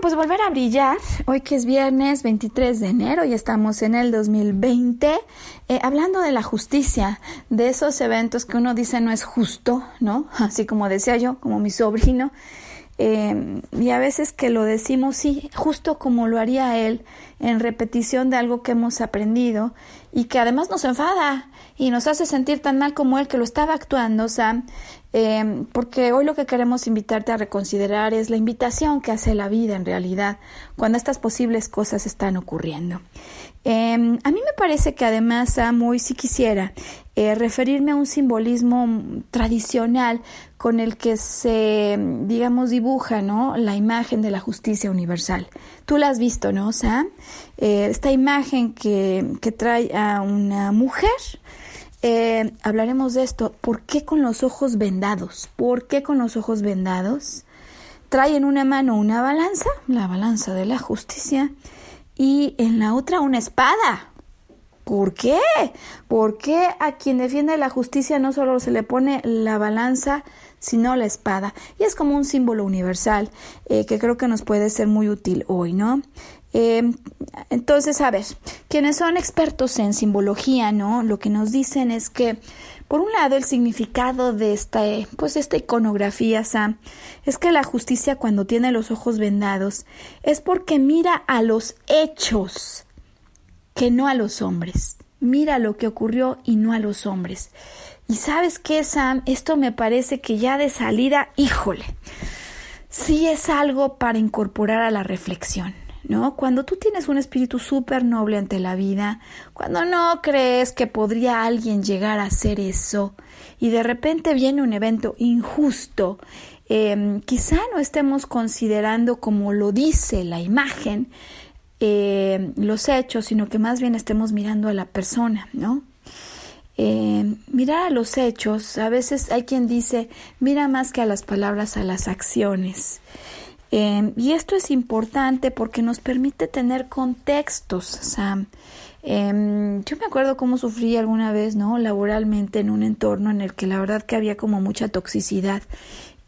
Pues volver a brillar, hoy que es viernes 23 de enero y estamos en el 2020, eh, hablando de la justicia, de esos eventos que uno dice no es justo, ¿no? Así como decía yo, como mi sobrino, Em, y a veces que lo decimos, sí, justo como lo haría él, en repetición de algo que hemos aprendido y que además nos enfada y nos hace sentir tan mal como él que lo estaba actuando, Sam, eh, porque hoy lo que queremos invitarte a reconsiderar es la invitación que hace la vida en realidad cuando estas posibles cosas están ocurriendo. Eh, a mí me parece que además, Sam, hoy sí quisiera eh, referirme a un simbolismo tradicional con el que se, digamos, dibuja, ¿no? La imagen de la justicia universal. Tú la has visto, ¿no, Sam? esta imagen que, que trae a una mujer eh, hablaremos de esto. ¿Por qué con los ojos vendados? ¿Por qué con los ojos vendados? Trae en una mano una balanza, la balanza de la justicia, y en la otra una espada. ¿Por qué? ¿Por qué a quien defiende la justicia no solo se le pone la balanza, sino la espada? Y es como un símbolo universal eh, que creo que nos puede ser muy útil hoy, ¿no? Eh, entonces, a ver, quienes son expertos en simbología, ¿no? Lo que nos dicen es que, por un lado, el significado de esta, pues, esta iconografía, Sam, es que la justicia cuando tiene los ojos vendados es porque mira a los hechos, que no a los hombres. Mira lo que ocurrió y no a los hombres. Y sabes qué, Sam, esto me parece que ya de salida, híjole, sí es algo para incorporar a la reflexión. ¿No? Cuando tú tienes un espíritu súper noble ante la vida, cuando no crees que podría alguien llegar a hacer eso y de repente viene un evento injusto, em, quizá no estemos considerando como lo dice la imagen, em, los hechos, sino que más bien estemos mirando a la persona, ¿no? Em, mirar a los hechos, a veces hay quien dice, mira más que a las palabras, a las acciones. Em, y esto es importante porque nos permite tener contextos, Sam. Em, yo me acuerdo cómo sufrí alguna vez, ¿no? Laboralmente en un entorno en el que la verdad que había como mucha toxicidad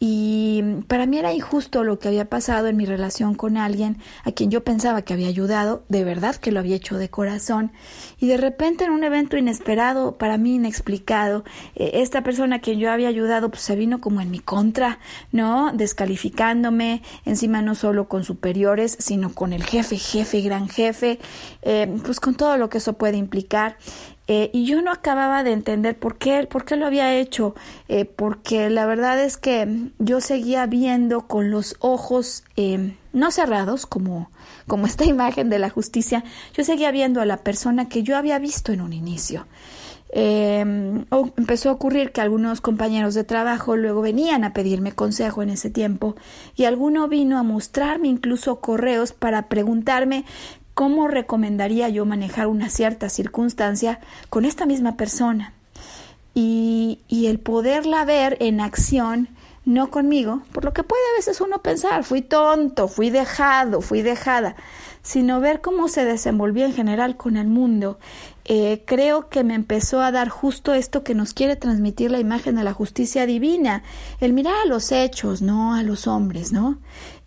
y para mí era injusto lo que había pasado en mi relación con alguien a quien yo pensaba que había ayudado, de verdad que lo había hecho de corazón. Y de repente en un evento inesperado, para mí inexplicado, eh, esta persona a quien yo había ayudado pues se vino como en mi contra, ¿no? Descalificándome, encima no solo con superiores, sino con el jefe, jefe, gran jefe, eh, pues con todo lo que eso puede implicar. Eh, y yo no acababa de entender por qué, por qué lo había hecho, eh, porque la verdad es que yo seguía viendo con los ojos eh, no cerrados, como, como esta imagen de la justicia, yo seguía viendo a la persona que yo había visto en un inicio. empezó a ocurrir que algunos compañeros de trabajo luego venían a pedirme consejo en ese tiempo y alguno vino a mostrarme incluso correos para preguntarme ¿Cómo recomendaría yo manejar una cierta circunstancia con esta misma persona? Y, y, el poderla ver en acción, no conmigo, por lo que puede a veces uno pensar, fui tonto, fui dejado, fui dejada, sino ver cómo se desenvolvía en general con el mundo, eh, creo que me empezó a dar justo esto que nos quiere transmitir la imagen de la justicia divina, el mirar a los hechos, no a los hombres, ¿no?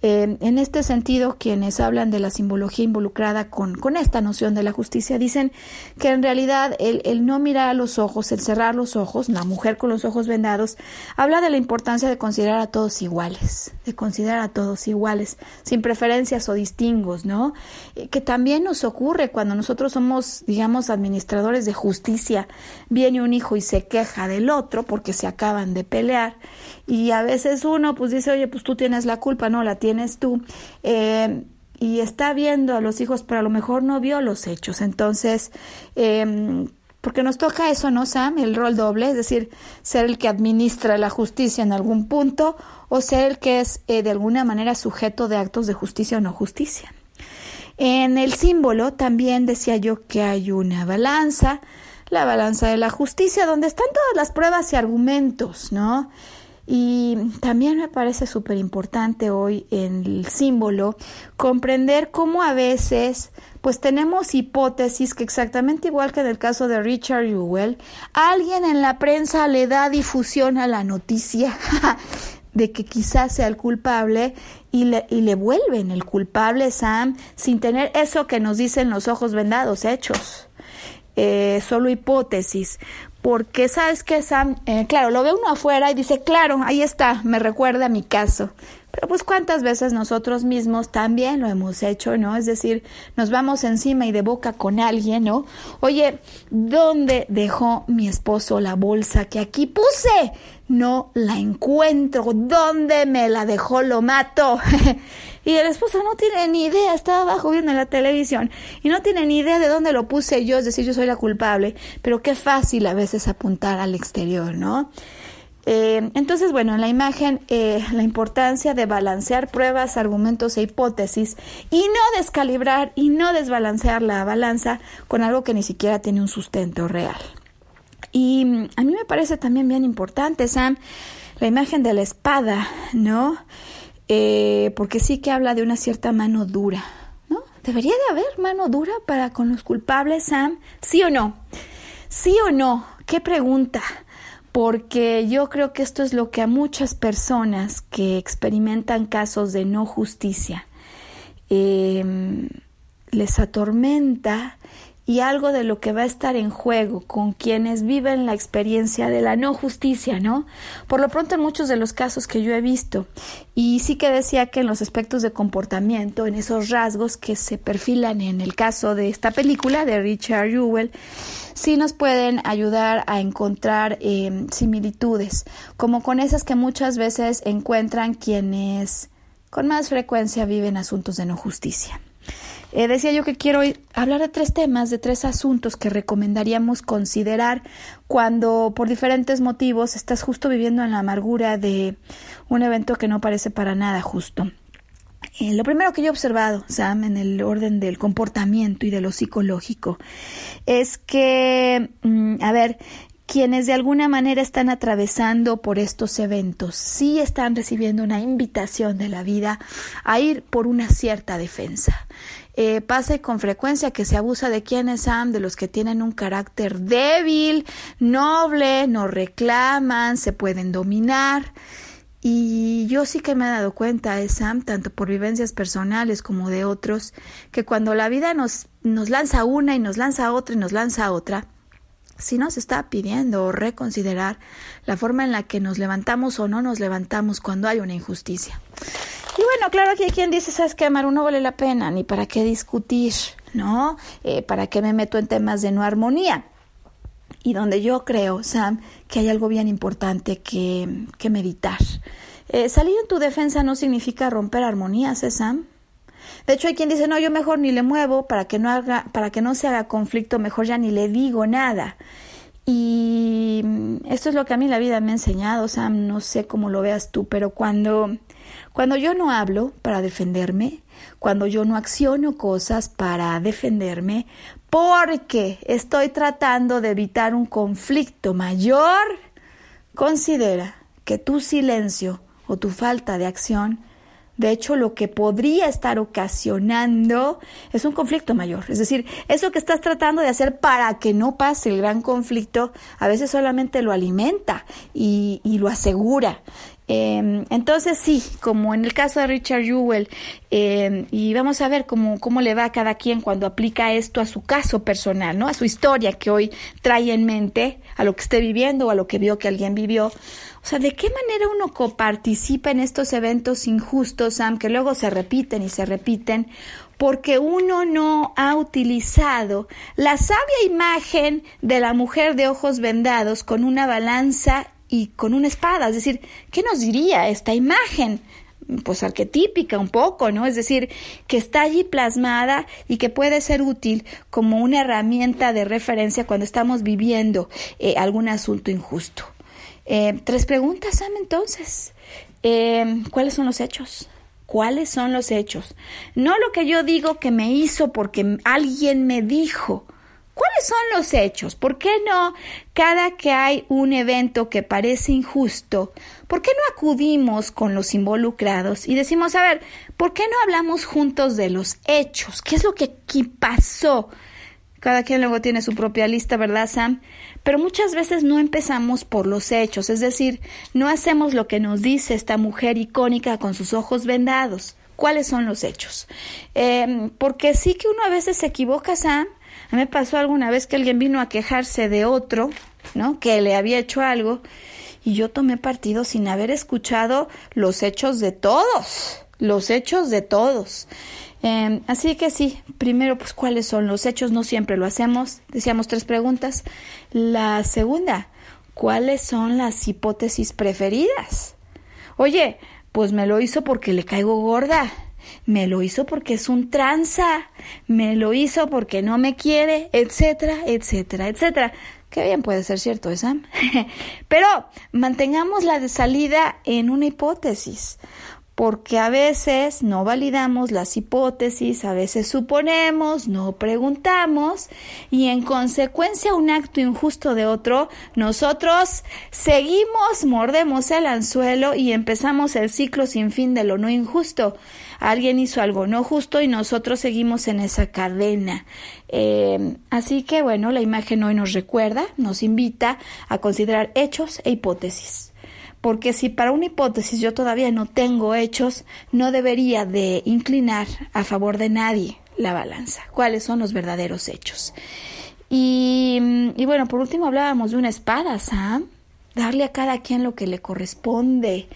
En este sentido, quienes hablan de la simbología involucrada con, con esta noción de la justicia dicen que en realidad el, el, no mirar a los ojos, el cerrar los ojos, la mujer con los ojos vendados, habla de la importancia de considerar a todos iguales, de considerar a todos iguales, sin preferencias o distingos, ¿no? Eh, que también nos ocurre cuando nosotros somos, digamos, administradores de justicia, viene un hijo y se queja del otro porque se acaban de pelear y a veces uno pues dice, oye, pues tú tienes la culpa, no la tienes tú. Eh, y está viendo a los hijos, pero a lo mejor no vio los hechos. Entonces, eh, porque nos toca eso, ¿no, Sam? El rol doble, es decir, ser el que administra la justicia en algún punto o ser el que es eh, de alguna manera sujeto de actos de justicia o no justicia. En el símbolo también decía yo que hay una balanza, la balanza de la justicia, donde están todas las pruebas y argumentos, ¿no? Y también me parece súper importante hoy en el símbolo comprender cómo a veces pues tenemos hipótesis que exactamente igual que en el caso de Richard Ewell, alguien en la prensa le da difusión a la noticia de que quizás sea el culpable y le, y le vuelven el culpable Sam sin tener eso que nos dicen los ojos vendados, hechos. Eh, solo hipótesis porque sabes que Sam, eh, claro, lo ve uno afuera y dice, claro, ahí está, me recuerda a mi caso. Pero pues cuántas veces nosotros mismos también lo hemos hecho, ¿no? Es decir, nos vamos encima y de boca con alguien, ¿no? Oye, ¿dónde dejó mi esposo la bolsa que aquí puse? No la encuentro. ¿Dónde me la dejó? Lo mato. y el esposo no tiene ni idea, estaba abajo viendo la televisión y no tiene ni idea de dónde lo puse yo, es decir, yo soy la culpable. Pero qué fácil a veces apuntar al exterior, ¿no? Eh, entonces, bueno, en la imagen, eh, la importancia de balancear pruebas, argumentos e hipótesis y no descalibrar y no desbalancear la balanza con algo que ni siquiera tiene un sustento real. Y mm, a mí me parece también bien importante, Sam, la imagen de la espada, ¿no? Eh, porque sí que habla de una cierta mano dura, ¿no? ¿Debería de haber mano dura para con los culpables, Sam? ¿Sí o no? ¿Sí o no? ¿Qué pregunta? Porque yo creo que esto es lo que a muchas personas que experimentan casos de no justicia em, les atormenta y algo de lo que va a estar en juego con quienes viven la experiencia de la no justicia, ¿no? Por lo pronto en muchos de los casos que yo he visto, y sí que decía que en los aspectos de comportamiento, en esos rasgos que se perfilan en el caso de esta película de Richard Jewell, sí nos pueden ayudar a encontrar eh, similitudes, como con esas que muchas veces encuentran quienes con más frecuencia viven asuntos de no justicia. Eh, decía yo que quiero hablar de tres temas, de tres asuntos que recomendaríamos considerar cuando por diferentes motivos estás justo viviendo en la amargura de un evento que no parece para nada justo. Eh, lo primero que yo he observado, Sam, en el orden del comportamiento y de lo psicológico, es que, mm, a ver, quienes de alguna manera están atravesando por estos eventos, sí están recibiendo una invitación de la vida a ir por una cierta defensa. Eh, pasa con frecuencia que se abusa de quienes son, de los que tienen un carácter débil, noble, no reclaman, se pueden dominar. Y yo sí que me he dado cuenta, eh, Sam, tanto por vivencias personales como de otros, que cuando la vida nos, nos lanza una y nos lanza otra y nos lanza otra, si nos está pidiendo reconsiderar la forma en la que nos levantamos o no nos levantamos cuando hay una injusticia. Y bueno, claro que hay quien dice, ¿sabes qué, Maru? No vale la pena, ni para qué discutir, ¿no? Eh, ¿Para qué me meto en temas de no armonía? Y donde yo creo, Sam, que hay algo bien importante que, que meditar. Eh, salir en tu defensa no significa romper armonías, ¿eh, Sam? De hecho, hay quien dice, no, yo mejor ni le muevo para que no haga, para que no se haga conflicto, mejor ya ni le digo nada. Y esto es lo que a mí la vida me ha enseñado, Sam, no sé cómo lo veas tú, pero cuando cuando yo no hablo para defenderme, cuando yo no acciono cosas para defenderme, porque estoy tratando de evitar un conflicto mayor, considera que tu silencio o tu falta de acción de hecho, lo que podría estar ocasionando es un conflicto mayor. Es decir, eso que estás tratando de hacer para que no pase el gran conflicto, a veces solamente lo alimenta y, lo asegura. Em, entonces sí, como en el caso de Richard Jewell, em, y vamos a ver cómo, cómo le va a cada quien cuando aplica esto a su caso personal, ¿no? A su historia que hoy trae en mente, a lo que esté viviendo o a lo que vio que alguien vivió. O sea, ¿de qué manera uno coparticipa en estos eventos injustos, Sam, que luego se repiten y se repiten? porque uno no ha utilizado la sabia imagen de la mujer de ojos vendados con una balanza y con una espada. Es decir, ¿qué nos diría esta imagen? Pues arquetípica un poco, ¿no? Es decir, que está allí plasmada y que puede ser útil como una herramienta de referencia cuando estamos viviendo eh, algún asunto injusto. Eh, tres preguntas, Sam, entonces. Eh, ¿Cuáles son los hechos? ¿Cuáles son los hechos? No lo que yo digo que me hizo porque alguien me dijo, ¿Cuáles son los hechos? ¿Por qué no cada que hay un evento que parece injusto, por qué no acudimos con los involucrados y decimos, a ver, ¿por qué no hablamos juntos de los hechos? ¿Qué es lo que aquí pasó? Cada quien luego tiene su propia lista, ¿verdad, Sam? Pero muchas veces no empezamos por los hechos, es decir, no hacemos lo que nos dice esta mujer icónica con sus ojos vendados. ¿Cuáles son los hechos? Eh, porque sí que uno a veces se equivoca, Sam, me pasó alguna vez que alguien vino a quejarse de otro, ¿no? Que le había hecho algo. y yo tomé partido sin haber escuchado los hechos de todos, los hechos de todos. Em, así que sí, primero, pues, ¿cuáles son los hechos? No siempre lo hacemos. Decíamos tres preguntas. La segunda, ¿cuáles son las hipótesis preferidas? Oye, pues me lo hizo porque le caigo gorda. Me lo hizo porque es un tranza. Me lo hizo porque no me quiere, etcétera, etcétera, etcétera. Qué bien puede ser cierto, ¿eh, Sam? Pero mantengamos la de salida en una hipótesis porque a veces no validamos las hipótesis, a veces suponemos, no preguntamos y en consecuencia un acto injusto de otro, nosotros seguimos, mordemos el anzuelo y empezamos el ciclo sin fin de lo no injusto. Alguien hizo algo no justo y nosotros seguimos en esa cadena. Eh, así que bueno, la imagen hoy nos recuerda, nos invita a considerar hechos e hipótesis porque si para una hipótesis yo todavía no tengo hechos, no debería de inclinar a favor de nadie la balanza. ¿Cuáles son los verdaderos hechos? Y, bueno, por último hablábamos de una espada, Sam. Darle a cada quien lo que le corresponde.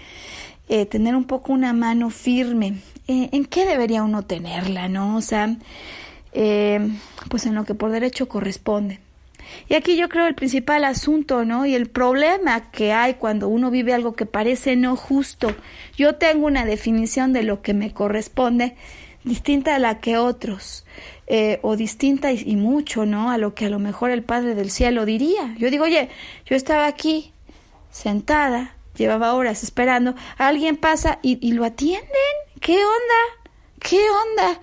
Eh, tener un poco una mano firme. Eh, ¿En qué debería uno tenerla, no, Sam? Eh, pues en lo que por derecho corresponde. Y aquí yo creo el principal asunto, ¿no? Y el problema que hay cuando uno vive algo que parece no justo. Yo tengo una definición de lo que me corresponde distinta a la que otros, eh, o distinta y, mucho, ¿no? A lo que a lo mejor el Padre del Cielo diría. Yo digo, oye, yo estaba aquí sentada, llevaba horas esperando, alguien pasa y, y lo atienden. ¿Qué onda? ¿Qué onda?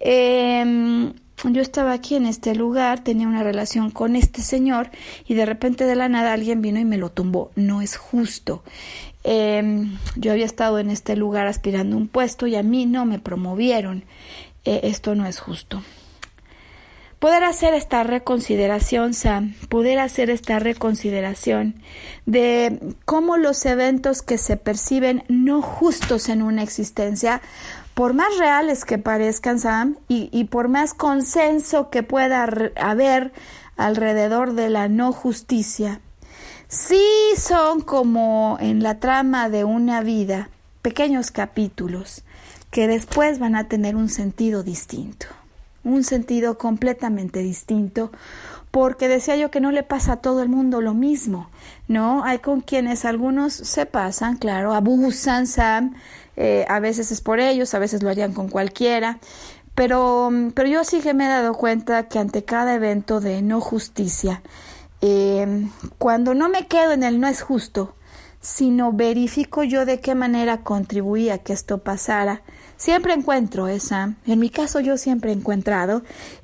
Eh, yo estaba aquí en este lugar, tenía una relación con este señor y de repente de la nada alguien vino y me lo tumbó. No es justo. Em, yo había estado en este lugar aspirando un puesto y a mí no me promovieron. Eh, esto no es justo. Poder hacer esta reconsideración, Sam, poder hacer esta reconsideración de cómo los eventos que se perciben no justos en una existencia por más reales que parezcan, Sam, y, por más consenso que pueda haber alrededor de la no justicia, sí son como en la trama de una vida, pequeños capítulos que después van a tener un sentido distinto, un sentido completamente distinto, porque decía yo que no le pasa a todo el mundo lo mismo, ¿no? Hay con quienes algunos se pasan, claro, abusan, Sam, eh, a veces es por ellos, a veces lo harían con cualquiera, pero, pero yo sí que me he dado cuenta que ante cada evento de no justicia, em, cuando no me quedo en el no es justo, sino verifico yo de qué manera contribuí a que esto pasara, siempre encuentro esa, en mi caso yo siempre he encontrado,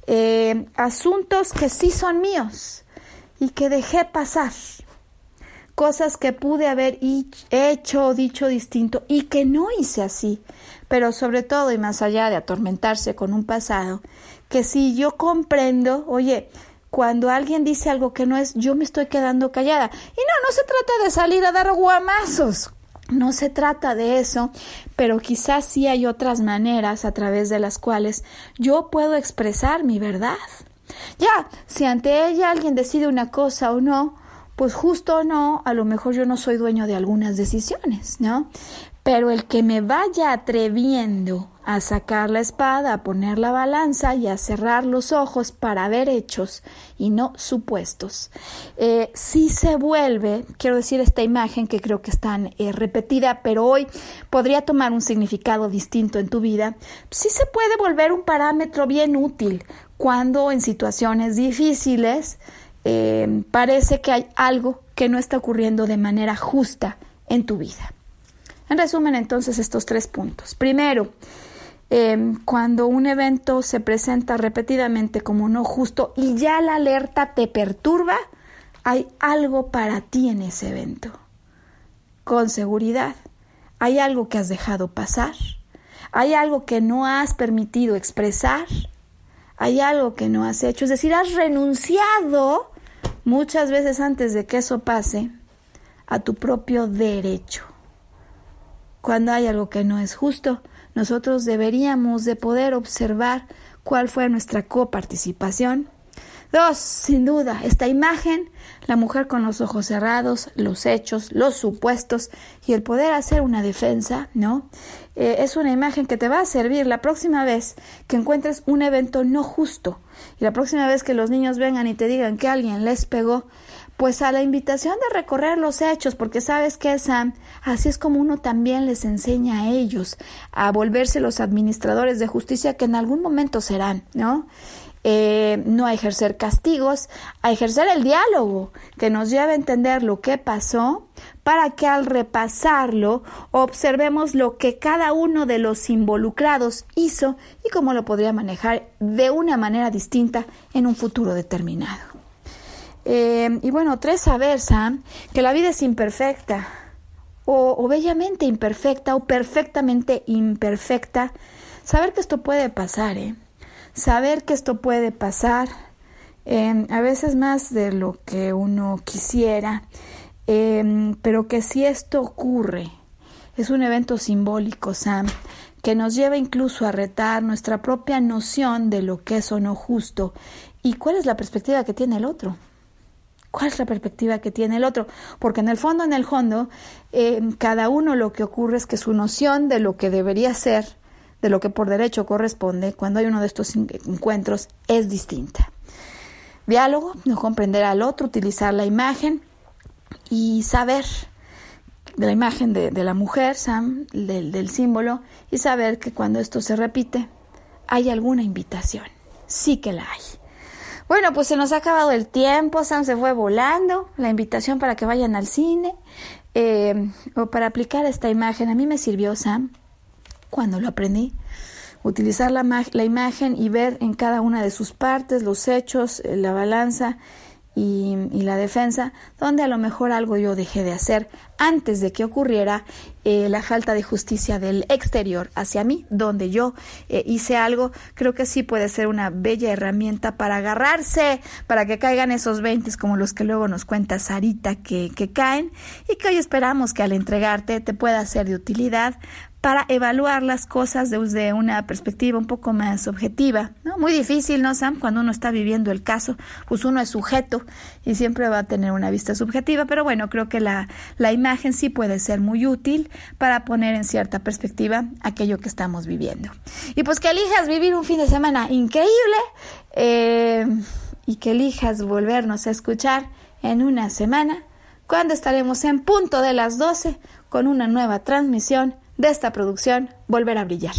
eh, asuntos que sí son míos y que dejé pasar cosas que pude haber hecho o dicho distinto y que no hice así. Pero sobre todo y más allá de atormentarse con un pasado, que si yo comprendo, oye, cuando alguien dice algo que no es, yo me estoy quedando callada. Y no, no se trata de salir a dar guamazos. No se trata de eso, pero quizás sí hay otras maneras a través de las cuales yo puedo expresar mi verdad. Ya, si ante ella alguien decide una cosa o no, pues justo o no, a lo mejor yo no soy dueño de algunas decisiones, ¿no? Pero el que me vaya atreviendo a sacar la espada, a poner la balanza y a cerrar los ojos para ver hechos y no supuestos, eh, sí se vuelve, quiero decir esta imagen que creo que es tan eh, repetida, pero hoy podría tomar un significado distinto en tu vida, sí se puede volver un parámetro bien útil cuando en situaciones difíciles eh, parece que hay algo que no está ocurriendo de manera justa en tu vida. En resumen, entonces, estos tres puntos. Primero, em, cuando un evento se presenta repetidamente como no justo y ya la alerta te perturba, hay algo para ti en ese evento. Con seguridad, hay algo que has dejado pasar, hay algo que no has permitido expresar, hay algo que no has hecho, es decir, has renunciado muchas veces antes de que eso pase, a tu propio derecho. Cuando hay algo que no es justo, nosotros deberíamos de poder observar cuál fue nuestra coparticipación, Dos, sin duda, esta imagen, la mujer con los ojos cerrados, los hechos, los supuestos y el poder hacer una defensa, ¿no? Eh, es una imagen que te va a servir la próxima vez que encuentres un evento no justo y la próxima vez que los niños vengan y te digan que alguien les pegó, pues a la invitación de recorrer los hechos, porque sabes que Sam, así es como uno también les enseña a ellos a volverse los administradores de justicia que en algún momento serán, ¿no? Eh, no a ejercer castigos, a ejercer el diálogo que nos lleva a entender lo que pasó para que al repasarlo observemos lo que cada uno de los involucrados hizo y cómo lo podría manejar de una manera distinta en un futuro determinado. Eh, y bueno, tres, saber, Sam, que la vida es imperfecta, o, o bellamente imperfecta, o perfectamente imperfecta. Saber que esto puede pasar, ¿eh? Saber que esto puede pasar, em, a veces más de lo que uno quisiera, em, pero que si esto ocurre, es un evento simbólico, Sam, que nos lleva incluso a retar nuestra propia noción de lo que es o no justo y cuál es la perspectiva que tiene el otro. ¿Cuál es la perspectiva que tiene el otro? Porque en el fondo, en el fondo, em, cada uno lo que ocurre es que su noción de lo que debería ser de lo que por derecho corresponde cuando hay uno de estos encuentros es distinta. Diálogo, no comprender al otro, utilizar la imagen y saber de la imagen de, la mujer, Sam, del, símbolo, y saber que cuando esto se repite, hay alguna invitación. Sí que la hay. Bueno, pues se nos ha acabado el tiempo, Sam se fue volando, la invitación para que vayan al cine eh, o para aplicar esta imagen. A mí me sirvió, Sam, cuando lo aprendí, utilizar la, la, imagen y ver en cada una de sus partes los hechos, eh, la balanza y, la defensa, donde a lo mejor algo yo dejé de hacer antes de que ocurriera eh, la falta de justicia del exterior hacia mí, donde yo eh, hice algo, creo que sí puede ser una bella herramienta para agarrarse, para que caigan esos 20 como los que luego nos cuenta Sarita que, que caen y que hoy esperamos que al entregarte te pueda ser de utilidad para evaluar las cosas desde una perspectiva un poco más objetiva. Muy difícil, ¿no, Sam? Cuando uno está viviendo el caso, pues uno es sujeto y siempre va a tener una vista subjetiva, pero bueno, creo que la, la imagen sí puede ser muy útil para poner en cierta perspectiva aquello que estamos viviendo. Y pues que elijas vivir un fin de semana increíble eh, y que elijas volvernos a escuchar en una semana, cuando estaremos en punto de las 12 con una nueva transmisión de esta producción volver a brillar.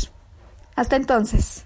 Hasta entonces.